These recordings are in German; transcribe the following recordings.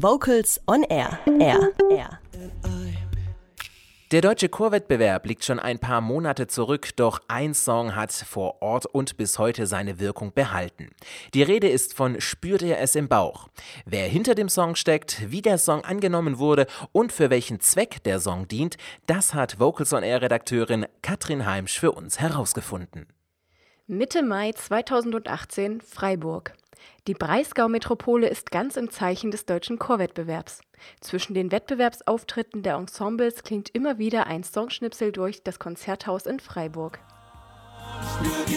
Vocals on Air. Air. Air. Der deutsche Chorwettbewerb liegt schon ein paar Monate zurück, doch ein Song hat vor Ort und bis heute seine Wirkung behalten. Die Rede ist von Spürt er es im Bauch. Wer hinter dem Song steckt, wie der Song angenommen wurde und für welchen Zweck der Song dient, das hat Vocals on Air Redakteurin Katrin Heimsch für uns herausgefunden. Mitte Mai 2018 Freiburg. Die Breisgau-Metropole ist ganz im Zeichen des deutschen Chorwettbewerbs. Zwischen den Wettbewerbsauftritten der Ensembles klingt immer wieder ein Songschnipsel durch das Konzerthaus in Freiburg. Spürt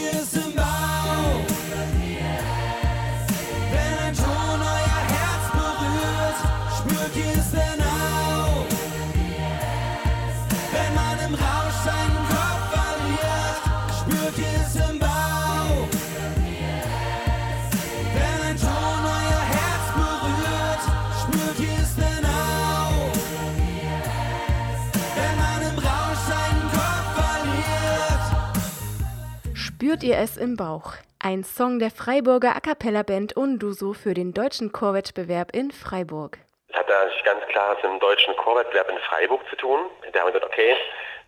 Spürt ihr es im Bauch? Ein Song der Freiburger A Cappella Band Unduso für den deutschen Chorwettbewerb in Freiburg. Hat natürlich ganz klar mit dem deutschen Chorwettbewerb in Freiburg zu tun. Da haben wir gesagt, okay,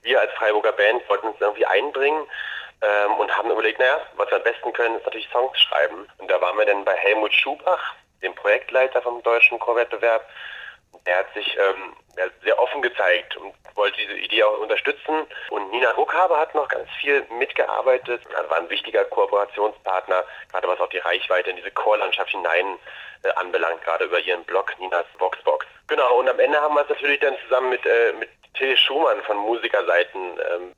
wir als Freiburger Band wollten uns irgendwie einbringen ähm, und haben überlegt, naja, was wir am besten können, ist natürlich Songs schreiben. Und da waren wir dann bei Helmut Schubach, dem Projektleiter vom deutschen Chorwettbewerb. Er hat sich ähm, sehr offen gezeigt und wollte diese Idee auch unterstützen. Und Nina Ruckhaber hat noch ganz viel mitgearbeitet, also war ein wichtiger Kooperationspartner, gerade was auch die Reichweite in diese Chorlandschaft hinein äh, anbelangt, gerade über ihren Blog Ninas Voxbox. Genau, und am Ende haben wir es natürlich dann zusammen mit, äh, mit Till Schumann von Musikerseiten ähm,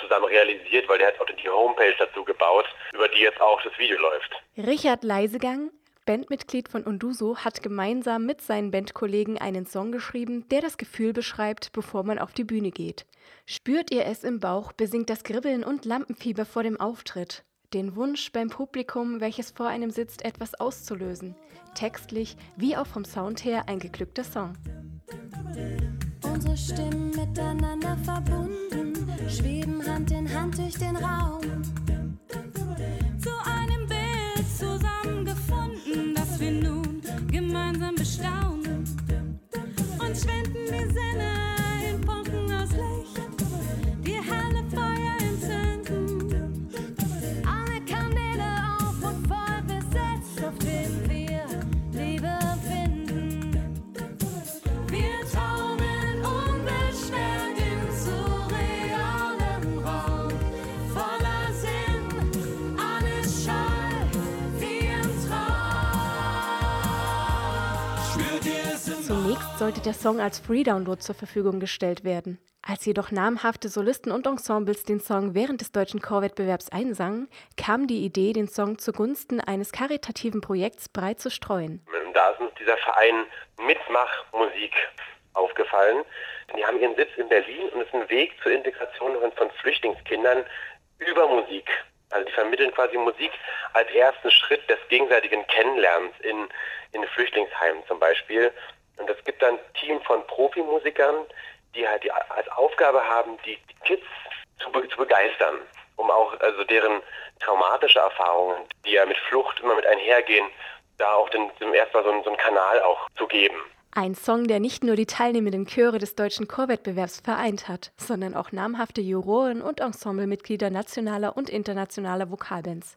zusammen realisiert, weil der hat auch die Homepage dazu gebaut, über die jetzt auch das Video läuft. Richard Leisegang Bandmitglied von Unduso hat gemeinsam mit seinen Bandkollegen einen Song geschrieben, der das Gefühl beschreibt, bevor man auf die Bühne geht. Spürt ihr es im Bauch, besingt das Kribbeln und Lampenfieber vor dem Auftritt. Den Wunsch beim Publikum, welches vor einem sitzt, etwas auszulösen. Textlich wie auch vom Sound her ein geglückter Song. Unsere Stimmen miteinander verbunden, Zunächst sollte der Song als Free-Download zur Verfügung gestellt werden. Als jedoch namhafte Solisten und Ensembles den Song während des deutschen Chorwettbewerbs einsangen, kam die Idee, den Song zugunsten eines karitativen Projekts breit zu streuen. Da ist uns dieser Verein Mitmachmusik aufgefallen. Die haben ihren Sitz in Berlin und es ist ein Weg zur Integration von Flüchtlingskindern über Musik. Also die vermitteln quasi Musik als ersten Schritt des gegenseitigen Kennenlernens in, in Flüchtlingsheimen zum Beispiel. Und es gibt dann ein Team von Profimusikern, die halt die als Aufgabe haben, die, Kids zu, zu begeistern, um auch also deren traumatische Erfahrungen, die ja mit Flucht immer mit einhergehen, da auch den, dem erstmal so, einen- so einen Kanal auch zu geben. Ein Song, der nicht nur die teilnehmenden Chöre des deutschen Chorwettbewerbs vereint hat, sondern auch namhafte Juroren und Ensemblemitglieder nationaler und internationaler Vokalbands.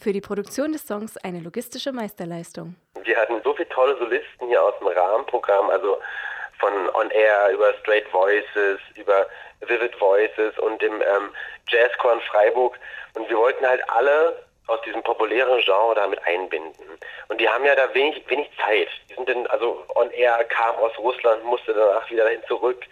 Für die Produktion des Songs eine logistische Meisterleistung. Wir hatten so viele tolle Solisten hier aus dem Rahmenprogramm, also von On Air über Straight Voices, über Vivid Voices und dem ähm, Jazzchor Freiburg. Und wir wollten halt alle aus diesem populären Genre damit einbinden. Und die haben ja da wenig, wenig Zeit. Die sind dann, also On Air kam aus Russland, musste danach wieder dahin zurück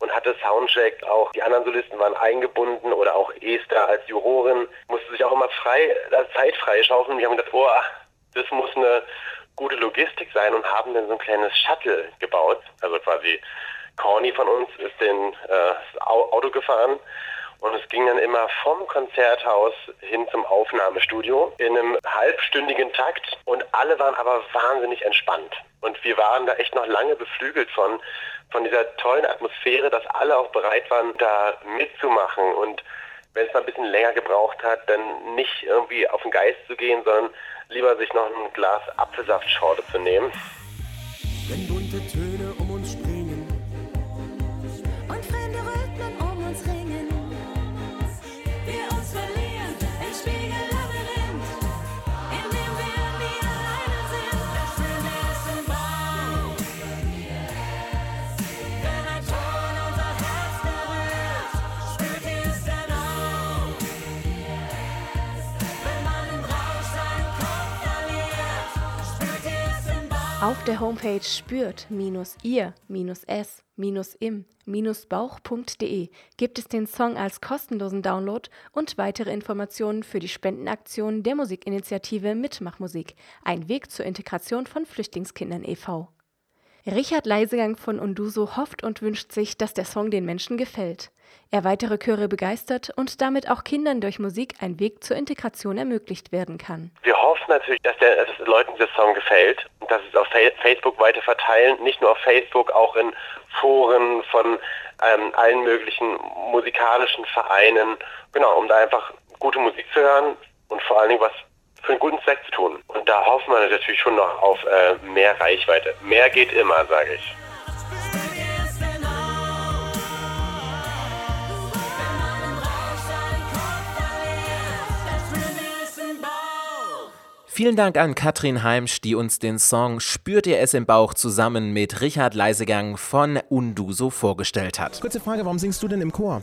und hatte Soundcheck. Auch die anderen Solisten waren eingebunden oder auch Esther als Jurorin musste sich auch immer frei, äh, Zeit freischaufeln. Wir haben gedacht, oh, das muss eine gute Logistik sein und haben dann so ein kleines Shuttle gebaut. Also quasi Corny von uns ist den äh, Auto gefahren und es ging dann immer vom Konzerthaus hin zum Aufnahmestudio in einem halbstündigen Takt und alle waren aber wahnsinnig entspannt. Und wir waren da echt noch lange beflügelt von, von dieser tollen Atmosphäre, dass alle auch bereit waren, da mitzumachen und wenn es mal ein bisschen länger gebraucht hat, dann nicht irgendwie auf den Geist zu gehen, sondern lieber sich noch ein Glas Apfelsaftschorle zu nehmen. Auf der Homepage spürt-ihr-es-im-im-bauch.de gibt es den Song als kostenlosen Download und weitere Informationen für die Spendenaktion der Musikinitiative Mitmachmusik, ein Weg zur Integration von Flüchtlingskindern e.V. Richard Leisegang von Unduso hofft und wünscht sich, dass der Song den Menschen gefällt. Er weitere Chöre begeistert und damit auch Kindern durch Musik ein Weg zur Integration ermöglicht werden kann. Wir hoffen natürlich, dass, der, dass Leuten dieser Song gefällt und dass es auf Fa- Facebook weiter verteilen, nicht nur auf Facebook, auch in Foren von ähm, allen möglichen musikalischen Vereinen, genau, um da einfach gute Musik zu hören und vor allen Dingen was für einen guten Zweck zu tun. Und da hoffen wir natürlich schon noch auf äh, mehr Reichweite. Mehr geht immer, sage ich. Vielen Dank an Katrin Heimsch, die uns den Song Spürt ihr es im Bauch zusammen mit Richard Leisegang von Unduso vorgestellt hat. Kurze Frage, warum singst du denn im Chor?